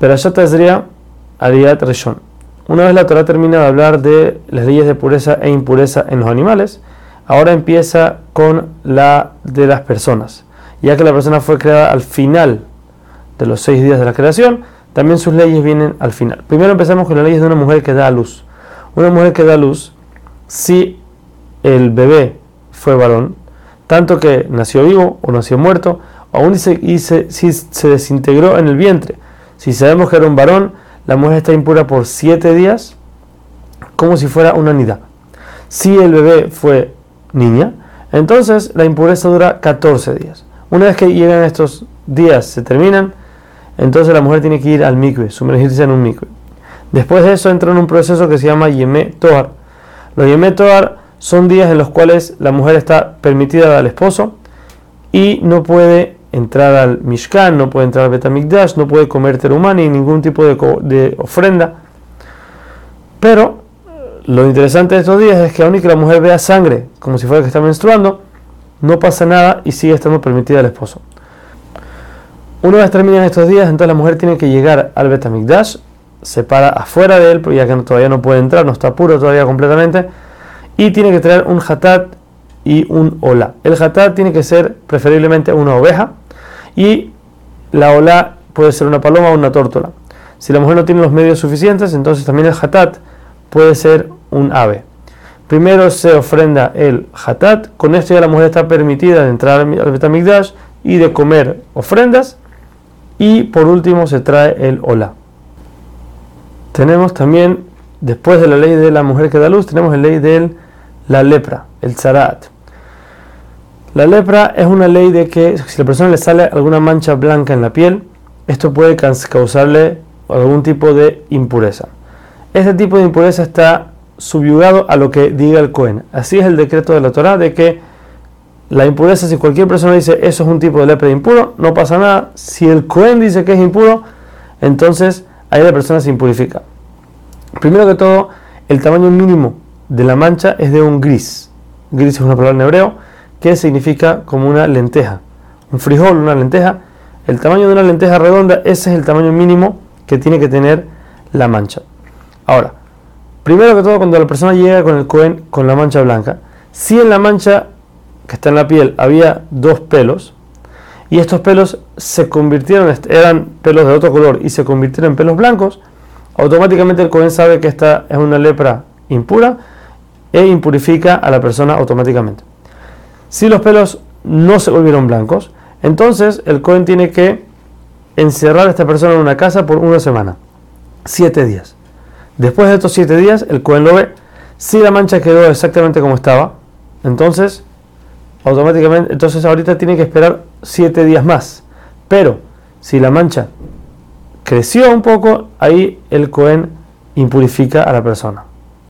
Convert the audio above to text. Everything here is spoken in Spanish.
Perashat Ezria, Ariat Rishon. Una vez la Torah termina de hablar de las leyes de pureza e impureza en los animales, ahora empieza con la de las personas. Ya que la persona fue creada al final de los seis días de la creación, también sus leyes vienen al final. Primero empezamos con las leyes de una mujer que da a luz. Una mujer que da a luz, si el bebé fue varón, tanto que nació vivo o nació muerto, aún si se desintegró en el vientre. Si sabemos que era un varón, la mujer está impura por siete días, como si fuera una nida. Si el bebé fue niña, entonces la impureza dura 14 días. Una vez que llegan estos días, se terminan, entonces la mujer tiene que ir al mikve, sumergirse en un mikve. Después de eso entra en un proceso que se llama Yemé Toar. Los Yemé Toar son días en los cuales la mujer está permitida al esposo y no puede entrar al Mishkan, no puede entrar al Betamikdash, no puede comer terumá ni ningún tipo de, ofrenda. Pero lo interesante de estos días es que aunque la mujer vea sangre, como si fuera que está menstruando, no pasa nada y sigue estando permitida al esposo. Una vez terminan estos días, entonces la mujer tiene que llegar al Betamikdash, se para afuera de él, ya que todavía no puede entrar, no está puro todavía completamente, y tiene que traer un hatat y un hola. El hatat tiene que ser preferiblemente una oveja y la hola puede ser una paloma o una tórtola. Si la mujer no tiene los medios suficientes, entonces también el hatat puede ser un ave. Primero se ofrenda el hatat, con esto ya la mujer está permitida de entrar al Betamigdash y de comer ofrendas. Y por último se trae el hola. Tenemos también, después de la ley de la mujer que da luz, tenemos la ley de la lepra, el zarat. La lepra es una ley de que si a la persona le sale alguna mancha blanca en la piel, esto puede causarle algún tipo de impureza. Este tipo de impureza está subyugado a lo que diga el Cohen. Así es el decreto de la Torah de que la impureza, si cualquier persona dice eso es un tipo de lepra impuro, no pasa nada. Si el Cohen dice que es impuro, entonces ahí la persona se impurifica. Primero que todo, el tamaño mínimo de la mancha es de un gris. Gris es una palabra en hebreo que significa como una lenteja. Un frijol, una lenteja. El tamaño de una lenteja redonda, ese es el tamaño mínimo que tiene que tener la mancha. Ahora, primero que todo, cuando la persona llega con el cohen con la mancha blanca, si en la mancha que está en la piel había dos pelos, y estos pelos se convirtieron, eran pelos de otro color y se convirtieron en pelos blancos, automáticamente el cohen sabe que esta es una lepra impura e impurifica a la persona automáticamente. Si los pelos no se volvieron blancos, entonces el Cohen tiene que encerrar a esta persona en una casa por una semana, siete días. Después de estos siete días, el Cohen lo ve. Si la mancha quedó exactamente como estaba, entonces automáticamente, entonces ahorita tiene que esperar siete días más. Pero si la mancha creció un poco, ahí el Cohen impurifica a la persona.